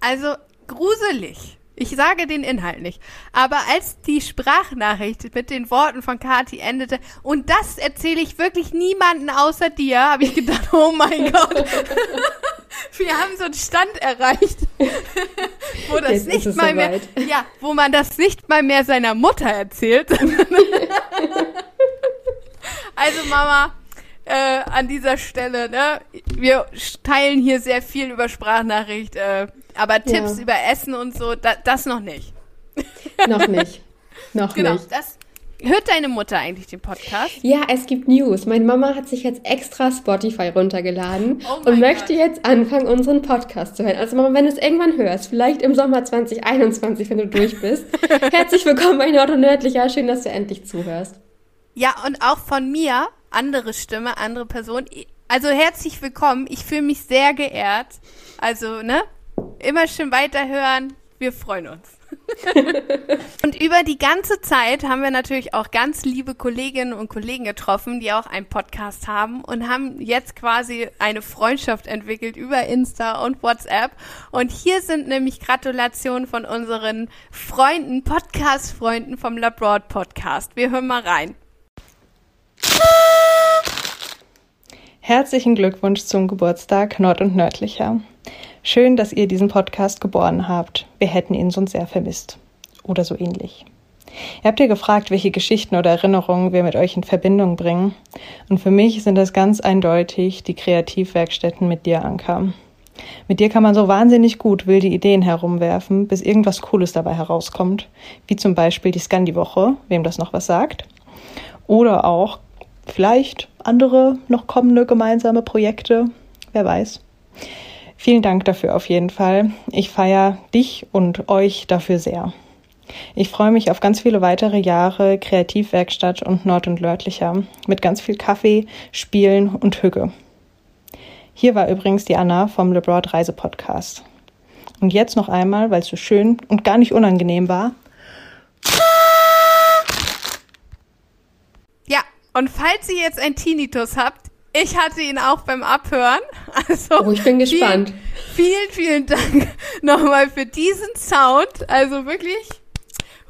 Also gruselig. Ich sage den Inhalt nicht. Aber als die Sprachnachricht mit den Worten von Kati endete, und das erzähle ich wirklich niemanden außer dir, habe ich gedacht, oh mein [LAUGHS] Gott. [LAUGHS] Wir haben so einen Stand erreicht, [LAUGHS] wo das Jetzt nicht mal mehr, soweit. ja, wo man das nicht mal mehr seiner Mutter erzählt. also Mama, äh, an dieser Stelle, ne, wir teilen hier sehr viel über Sprachnachricht, äh, aber Tipps Ja. über Essen und so, da, das noch nicht. [LAUGHS] Noch nicht. Noch Genau, nicht. das hört deine Mutter eigentlich den Podcast? Ja, es gibt News. Meine Mama hat sich jetzt extra Spotify runtergeladen Oh und möchte Gott. jetzt anfangen, unseren Podcast zu hören. Also Mama, wenn du es irgendwann hörst, vielleicht im Sommer 2021, wenn du durch bist, [LAUGHS] herzlich willkommen bei Nord und Nördlicher. Schön, dass du endlich zuhörst. Ja, und auch von mir, andere Stimme, andere Person. Also herzlich willkommen. Ich fühle mich sehr geehrt. Also, ne? Immer schön weiterhören. Wir freuen uns. [LAUGHS] und über die ganze Zeit haben wir natürlich auch ganz liebe Kolleginnen und Kollegen getroffen, die auch einen Podcast haben und haben jetzt quasi eine Freundschaft entwickelt über Insta und WhatsApp. Und hier sind nämlich Gratulationen von unseren Freunden, Podcast-Freunden vom Labroad Podcast. Wir hören mal rein. Herzlichen Glückwunsch zum Geburtstag Nord und Nördlicher. Schön, dass ihr diesen Podcast geboren habt. Wir hätten ihn sonst sehr vermisst. Oder so ähnlich. Ihr habt ja gefragt, welche Geschichten oder Erinnerungen wir mit euch in Verbindung bringen. Und für mich sind das ganz eindeutig die Kreativwerkstätten mit dir, Anka. Mit dir kann man so wahnsinnig gut wilde Ideen herumwerfen, bis irgendwas Cooles dabei herauskommt. Wie zum Beispiel die Scandi-Woche, wem das noch was sagt. Oder auch vielleicht andere noch kommende gemeinsame Projekte. Wer weiß. Vielen Dank dafür auf jeden Fall. Ich feiere dich und euch dafür sehr. Ich freue mich auf ganz viele weitere Jahre Kreativwerkstatt und Nord und Nördlicher mit ganz viel Kaffee, Spielen und Hüge. Hier war übrigens die Anna vom LeBroad Reise Podcast. Und jetzt noch einmal, weil es so schön und gar nicht unangenehm war, Ja, und falls ihr jetzt ein Tinnitus habt, ich hatte ihn auch beim Abhören. [LAUGHS] Also Oh, ich bin gespannt. Vielen, vielen, vielen Dank [LAUGHS] nochmal für diesen Sound. Also wirklich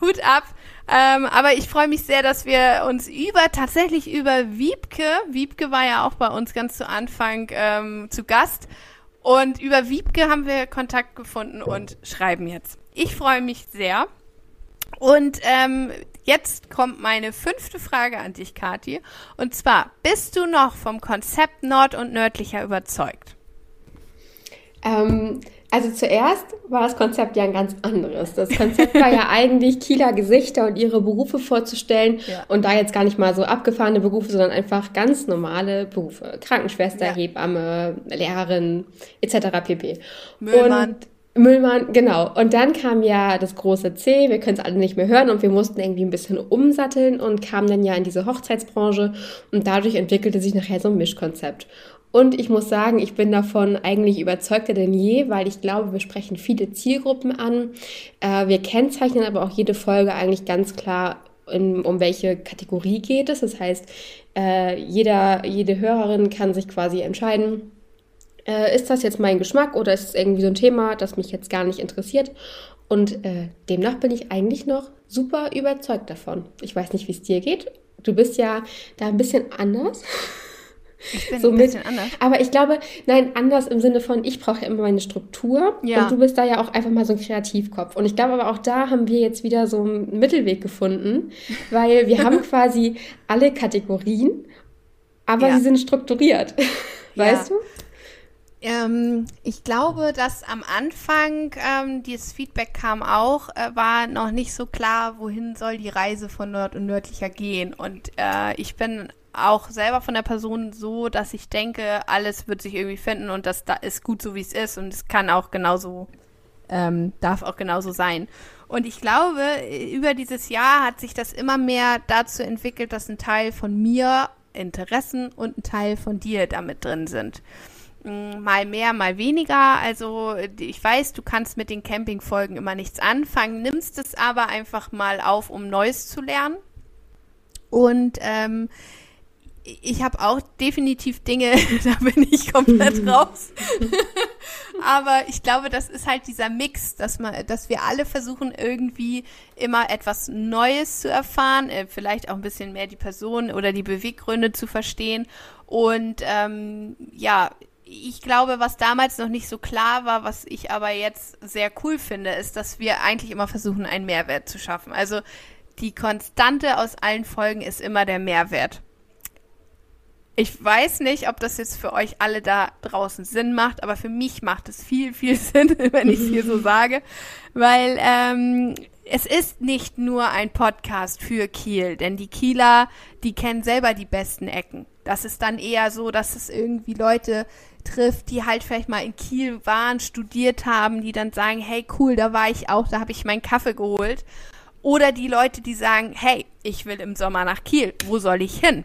Hut ab. Ähm, aber ich freue mich sehr, dass wir uns über tatsächlich über Wiebke, Wiebke war ja auch bei uns ganz zu Anfang ähm, zu Gast. Und über Wiebke haben wir Kontakt gefunden und schreiben jetzt. Ich freue mich sehr. Und ähm, jetzt kommt meine fünfte Frage an dich, Kathi. Und zwar, bist du noch vom Konzept Nord und Nördlicher überzeugt? Ähm, also zuerst war das Konzept ja ein ganz anderes. Das Konzept war ja [LAUGHS] eigentlich Kieler Gesichter und ihre Berufe vorzustellen Ja. und da jetzt gar nicht mal so abgefahrene Berufe, sondern einfach ganz normale Berufe. Krankenschwester, Ja. Hebamme, Lehrerin etc. pp. Müllmann. Und Müllmann, genau. Und dann kam ja das große C, wir können es alle nicht mehr hören und wir mussten irgendwie ein bisschen umsatteln und kamen dann ja in diese Hochzeitsbranche und dadurch entwickelte sich nachher so ein Mischkonzept. Und ich muss sagen, ich bin davon eigentlich überzeugter denn je, weil ich glaube, wir sprechen viele Zielgruppen an. Äh, wir kennzeichnen aber auch jede Folge eigentlich ganz klar, um welche Kategorie geht es. Das heißt, äh, jeder, jede Hörerin kann sich quasi entscheiden, äh, ist das jetzt mein Geschmack oder ist es irgendwie so ein Thema, das mich jetzt gar nicht interessiert? Und äh, demnach bin ich eigentlich noch super überzeugt davon. Ich weiß nicht, wie es dir geht. Du bist ja da ein bisschen anders. Ich bin So ein mit- bisschen anders. Aber ich glaube, nein, anders im Sinne von, ich brauche ja immer meine Struktur Ja. und du bist da ja auch einfach mal so ein Kreativkopf. Und ich glaube aber auch da haben wir jetzt wieder so einen Mittelweg gefunden, [LAUGHS] weil wir haben quasi alle Kategorien, aber Ja. sie sind strukturiert. [LAUGHS] Weißt du? Ähm, ich glaube, dass am Anfang ähm, dieses Feedback kam auch, äh, war noch nicht so klar, wohin soll die Reise von Nord und Nördlicher gehen. Und äh, ich bin auch selber von der Person so, dass ich denke, alles wird sich irgendwie finden und das da ist gut so, wie es ist und es kann auch genauso, ähm, darf auch genauso sein. Und ich glaube, über dieses Jahr hat sich das immer mehr dazu entwickelt, dass ein Teil von mir Interessen und ein Teil von dir damit drin sind. Mm, Mal mehr, mal weniger. Also ich weiß, du kannst mit den Campingfolgen immer nichts anfangen, nimmst es aber einfach mal auf, um Neues zu lernen. Und ähm, ich habe auch definitiv Dinge, [LAUGHS] da bin ich komplett raus. [LAUGHS] Aber ich glaube, das ist halt dieser Mix, dass man, dass wir alle versuchen, irgendwie immer etwas Neues zu erfahren, äh, vielleicht auch ein bisschen mehr die Person oder die Beweggründe zu verstehen. Und ähm, ja, ich glaube, was damals noch nicht so klar war, was ich aber jetzt sehr cool finde, ist, dass wir eigentlich immer versuchen, einen Mehrwert zu schaffen. Also die Konstante aus allen Folgen ist immer der Mehrwert. Ich weiß nicht, ob das jetzt für euch alle da draußen Sinn macht, aber für mich macht es viel, viel [LAUGHS] Sinn, wenn ich es hier so sage, weil ähm, es ist nicht nur ein Podcast für Kiel, denn die Kieler, die kennen selber die besten Ecken. Das ist dann eher so, dass es irgendwie Leute trifft, die halt vielleicht mal in Kiel waren, studiert haben, die dann sagen, hey cool, da war ich auch, da habe ich meinen Kaffee geholt. Oder die Leute, die sagen, hey, ich will im Sommer nach Kiel, wo soll ich hin?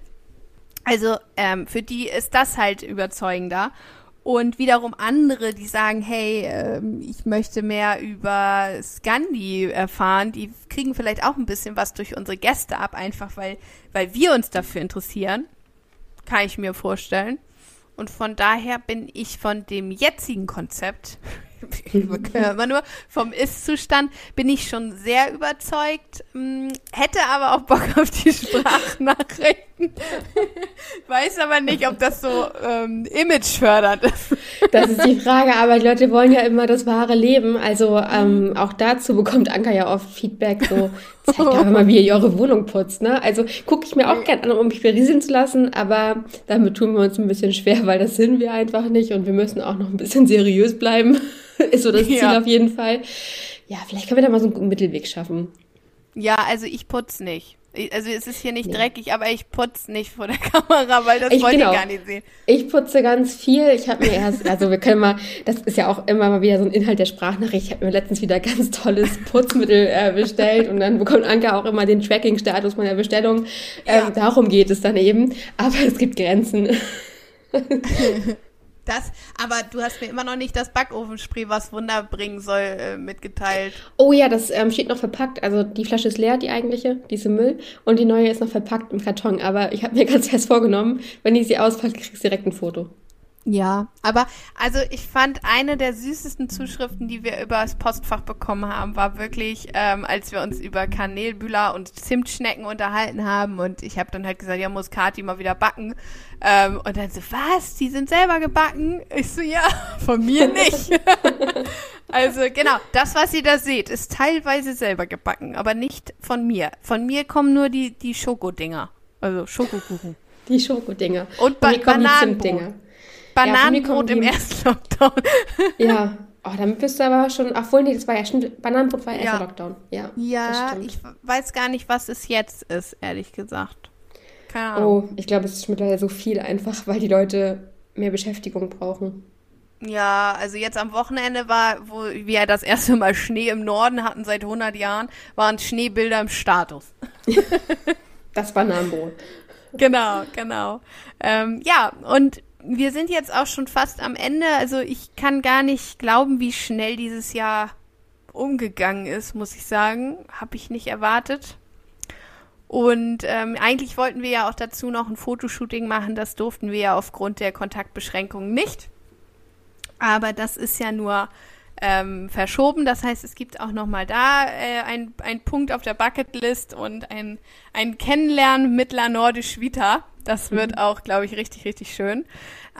Also ähm, für die ist das halt überzeugender. Und wiederum andere, die sagen, hey, ähm, ich möchte mehr über Scandi erfahren, die kriegen vielleicht auch ein bisschen was durch unsere Gäste ab, einfach weil, weil wir uns dafür interessieren. Kann ich mir vorstellen. Und von daher bin ich von dem jetzigen Konzept [LAUGHS] immer nur vom Ist-Zustand bin ich schon sehr überzeugt. Hm, hätte aber auch Bock auf die [LAUGHS] Sprachnachrichten. [LAUGHS] Weiß aber nicht, ob das so ähm, imagefördernd ist. Das ist die Frage, aber die Leute wollen ja immer das wahre Leben. Also ähm, auch dazu bekommt Anka ja oft Feedback, so [LAUGHS] zeigt doch mal, wie ihr eure Wohnung putzt. Ne? Also gucke ich mir auch gerne an, um mich berieseln zu lassen, aber damit tun wir uns ein bisschen schwer, weil das sind wir einfach nicht und wir müssen auch noch ein bisschen seriös bleiben. [LAUGHS] ist so das Ziel ja. auf jeden Fall. Ja, vielleicht können wir da mal so einen Mittelweg schaffen. Ja, also ich putz nicht. Also es ist hier nicht nee. dreckig, aber ich putze nicht vor der [LAUGHS] Kamera, weil das ich, wollte genau. ich gar nicht sehen. Ich putze ganz viel. Ich habe mir erst, also wir können mal, das ist ja auch immer mal wieder so ein Inhalt der Sprachnachricht. Ich habe mir letztens wieder ganz tolles Putzmittel äh, bestellt und dann bekommt Anka auch immer den Tracking-Status meiner Bestellung. Ähm, ja. Darum geht es dann eben. Aber es gibt Grenzen. [LAUGHS] Das, aber du hast mir immer noch nicht das Backofenspray, was Wunder bringen soll, äh, mitgeteilt. Oh ja, das ähm, steht noch verpackt. Also die Flasche ist leer, die eigentliche, diese Müll. Und die neue ist noch verpackt im Karton. Aber ich habe mir [LAUGHS] ganz fest vorgenommen, wenn ich sie auspacke, kriegst du direkt ein Foto. Ja, aber also ich fand eine der süßesten Zuschriften, die wir über das Postfach bekommen haben, war wirklich, ähm, als wir uns über Kanelbühler und Zimtschnecken unterhalten haben und ich habe dann halt gesagt, ja, muss Kati mal wieder backen. Ähm, und dann so, was? Die sind selber gebacken? Ich so, ja, [LAUGHS] von mir nicht. [LAUGHS] also genau, das, was ihr da seht, ist teilweise selber gebacken, aber nicht von mir. Von mir kommen nur die, die Schokodinger. Also Schokokuchen. Die Schokodinger. Und ba Bananenbrot. Bananenbrot ja, im ersten Lockdown. [LAUGHS] ja. Oh, damit bist du aber schon. Ach wohl, nee, das war ja schon. Bananenbrot war ja erster Lockdown. Ja. Ja, ich weiß gar nicht, was es jetzt ist, ehrlich gesagt. Keine Ahnung. Oh, ich glaube, es ist mittlerweile so viel einfach, weil die Leute mehr Beschäftigung brauchen. Ja, also jetzt am Wochenende war, wo wir das erste Mal Schnee im Norden hatten seit 100 Jahren, waren Schneebilder im Status. [LAUGHS] das Bananenbrot. [LAUGHS] Genau, genau. Ähm, ja, und wir sind jetzt auch schon fast am Ende. Also ich kann gar nicht glauben, wie schnell dieses Jahr umgegangen ist, muss ich sagen. Habe ich nicht erwartet. Und ähm, eigentlich wollten wir ja auch dazu noch ein Fotoshooting machen. Das durften wir ja aufgrund der Kontaktbeschränkungen nicht. Aber das ist ja nur ähm, verschoben. Das heißt, es gibt auch noch mal da äh, ein, Punkt auf der Bucketlist und ein, ein Kennenlernen mit La Nordisch Vita. Das wird mhm. auch, glaube ich, richtig, richtig schön.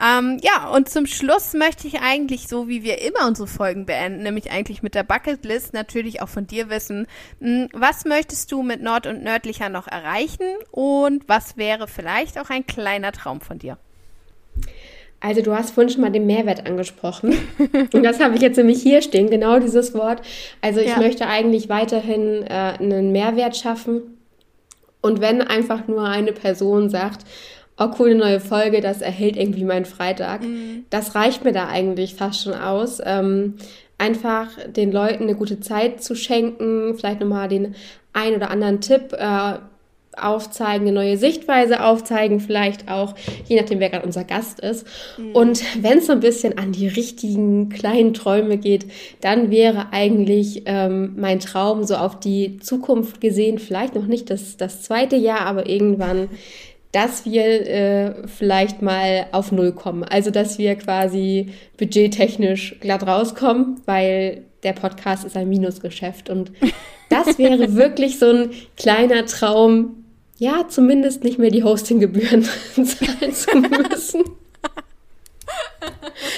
Ähm, ja, und zum Schluss möchte ich eigentlich, so wie wir immer unsere Folgen beenden, nämlich eigentlich mit der Bucketlist, natürlich auch von dir wissen, hm, was möchtest du mit Nord und Nördlicher noch erreichen und was wäre vielleicht auch ein kleiner Traum von dir? Also du hast vorhin schon mal den Mehrwert angesprochen. [LAUGHS] Und das habe ich jetzt nämlich hier stehen, genau dieses Wort. Also ich ja. möchte eigentlich weiterhin äh, einen Mehrwert schaffen. Und wenn einfach nur eine Person sagt, oh cool, eine neue Folge, das erhält irgendwie meinen Freitag, mhm. das reicht mir da eigentlich fast schon aus. Ähm, einfach den Leuten eine gute Zeit zu schenken, vielleicht nochmal den ein oder anderen Tipp äh, aufzeigen, eine neue Sichtweise aufzeigen, vielleicht auch, je nachdem, wer gerade unser Gast ist. Mhm. Und wenn es so ein bisschen an die richtigen kleinen Träume geht, dann wäre eigentlich ähm, mein Traum so auf die Zukunft gesehen, vielleicht noch nicht das, das zweite Jahr, aber irgendwann [LAUGHS] dass wir äh, vielleicht mal auf Null kommen. Also, dass wir quasi budgettechnisch glatt rauskommen, weil der Podcast ist ein Minusgeschäft. Und das wäre [LAUGHS] wirklich so ein kleiner Traum, ja, zumindest nicht mehr die Hostinggebühren [LAUGHS] zahlen zu müssen.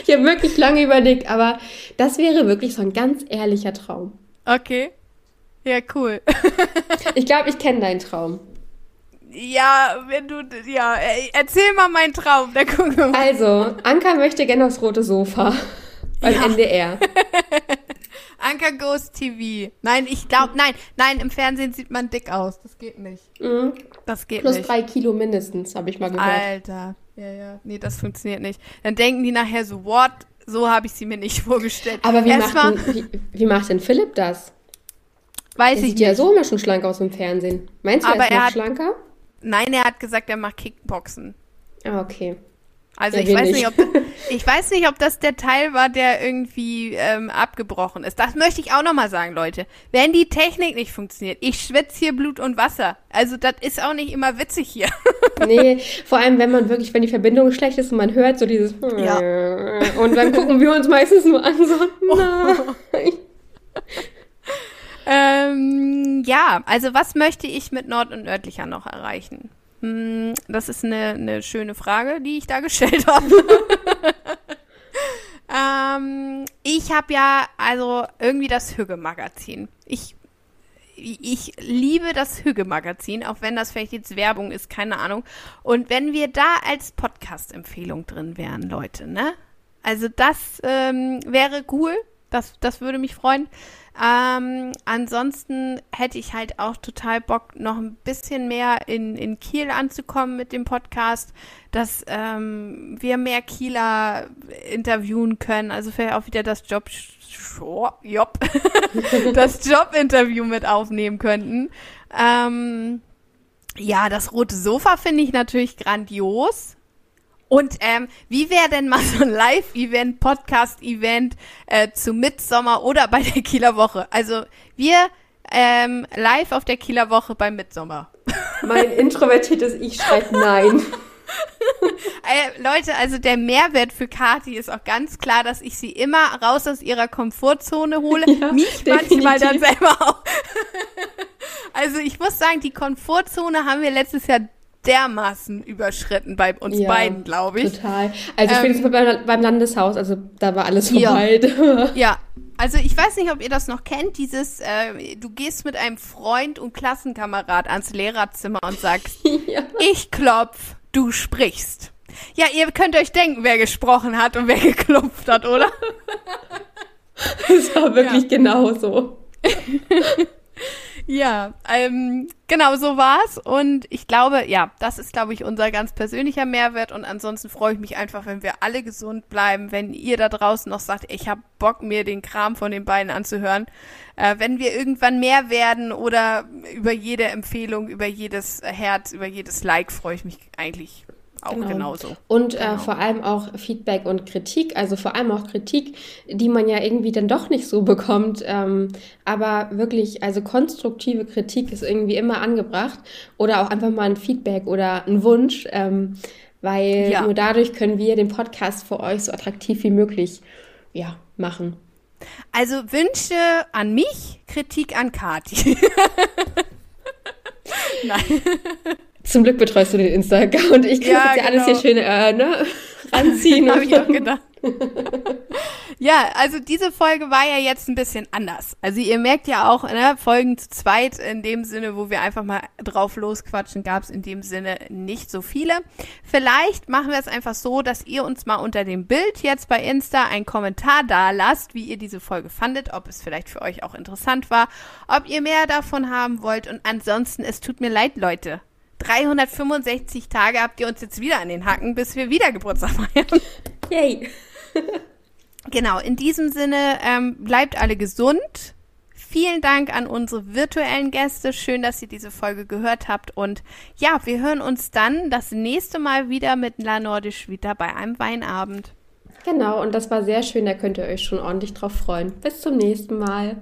Ich habe wirklich lange überlegt, aber das wäre wirklich so ein ganz ehrlicher Traum. Okay. Ja, cool. [LAUGHS] ich glaube, ich kenne deinen Traum. Ja, wenn du, ja, erzähl mal meinen Traum, dann gucken wir mal. Also, Anka möchte gerne aufs rote Sofa beim ja. NDR. [LAUGHS] Anka Ghost TV. Nein, ich glaube, nein, nein, im Fernsehen sieht man dick aus. Das geht nicht. Mhm. Das geht Plus nicht. Plus drei Kilo mindestens, habe ich mal gehört. Alter. Ja, ja. Nee, das funktioniert nicht. Dann denken die nachher so, what? So habe ich sie mir nicht [LAUGHS] vorgestellt. Aber wie, macht denn, wie, wie macht denn Philipp das? Weiß Der ich sieht nicht. ja so immer schon schlank aus im Fernsehen. Meinst du, er ist noch hat, schlanker? Nein, er hat gesagt, er macht Kickboxen. Ah, okay. Also ich weiß nicht. ob ich weiß nicht, ob das der Teil war, der irgendwie ähm, abgebrochen ist. Das möchte ich auch noch mal sagen, Leute. Wenn die Technik nicht funktioniert, ich schwitze hier Blut und Wasser. Also das ist auch nicht immer witzig hier. [LAUGHS] nee, vor allem wenn man wirklich, wenn die Verbindung schlecht ist und man hört so dieses ja. [LAUGHS] und dann gucken wir uns meistens nur an so nein. ähm, ja, also was möchte ich mit Nord und Nördlicher noch erreichen? Hm, das ist eine, eine schöne Frage, die ich da [LAUGHS] gestellt habe. [LAUGHS] ähm, ich habe ja also irgendwie das Hügge-Magazin. Ich, ich liebe das Hügge-Magazin, auch wenn das vielleicht jetzt Werbung ist, keine Ahnung. Und wenn wir da als Podcast-Empfehlung drin wären, Leute, ne? Also das ähm, wäre cool. Das, das würde mich freuen. Ähm, ansonsten hätte ich halt auch total Bock, noch ein bisschen mehr in, in Kiel anzukommen mit dem Podcast, dass ähm, wir mehr Kieler interviewen können. Also vielleicht auch wieder das Job, Job, [LAUGHS] das Jobinterview mit aufnehmen könnten. Ähm, ja, das rote Sofa finde ich natürlich grandios. Und ähm, wie wäre denn mal so ein Live-Event, Podcast-Event äh, zu Mitsommer oder bei der Kieler Woche? Also wir ähm, live auf der Kieler Woche beim Mitsommer. Mein introvertiertes Ich schreibt nein. [LAUGHS] äh, Leute, also der Mehrwert für Kati ist auch ganz klar, dass ich sie immer raus aus ihrer Komfortzone hole. Ja, mich definitiv. manchmal dann selber [LAUGHS] auch. also ich muss sagen, die Komfortzone haben wir letztes Jahr dermaßen überschritten bei uns ja, beiden, glaube ich. Total. Also ähm, spätestens beim, beim Landeshaus, also da war alles vorbei. Ja. [LAUGHS] ja. Also ich weiß nicht, ob ihr das noch kennt, dieses, äh, du gehst mit einem Freund und Klassenkamerad ans Lehrerzimmer und sagst, [LAUGHS] ja. ich klopf, du sprichst. Ja, ihr könnt euch denken, wer gesprochen hat und wer [LAUGHS] geklopft hat, oder? Das war wirklich ja. genau so. Ja, ähm, genau so war's. Und ich glaube, ja, das ist, glaube ich, unser ganz persönlicher Mehrwert. Und ansonsten freue ich mich einfach, wenn wir alle gesund bleiben, wenn ihr da draußen noch sagt, ich habe Bock, mir den Kram von den beiden anzuhören. Äh, wenn wir irgendwann mehr werden oder über jede Empfehlung, über jedes Herz, über jedes Like freue ich mich eigentlich auch genau. genauso. Und äh, genau. äh, vor allem auch Feedback und Kritik, also vor allem auch Kritik, die man ja irgendwie dann doch nicht so bekommt. Ähm, aber wirklich, also konstruktive Kritik ist irgendwie immer angebracht. Oder auch einfach mal ein Feedback oder ein Wunsch, ähm, weil ja. nur dadurch können wir den Podcast für euch so attraktiv wie möglich ja, machen. Also Wünsche an mich, Kritik an Kati. [LAUGHS] Nein. [LAUGHS] Zum Glück betreust du den Insta-Account. Ich kann ja, das ja genau. alles hier schön äh, ne, ranziehen. [LAUGHS] Habe ich auch gedacht. ja, also diese Folge war ja jetzt ein bisschen anders. Also ihr merkt ja auch, ne, Folgen zu zweit in dem Sinne, wo wir einfach mal drauf losquatschen, gab es in dem Sinne nicht so viele. Vielleicht machen wir es einfach so, dass ihr uns mal unter dem Bild jetzt bei Insta einen Kommentar da lasst, wie ihr diese Folge fandet, ob es vielleicht für euch auch interessant war, ob ihr mehr davon haben wollt. Und ansonsten, es tut mir leid, Leute. 365 Tage habt ihr uns jetzt wieder an den Hacken, bis wir wieder Geburtstag feiern. Yay. [LAUGHS] genau, in diesem Sinne, ähm, bleibt alle gesund. Vielen Dank an unsere virtuellen Gäste. Schön, dass ihr diese Folge gehört habt. Und ja, wir hören uns dann das nächste Mal wieder mit La Nordisch wieder bei einem Weinabend. Genau, und das war sehr schön. Da könnt ihr euch schon ordentlich drauf freuen. Bis zum nächsten Mal.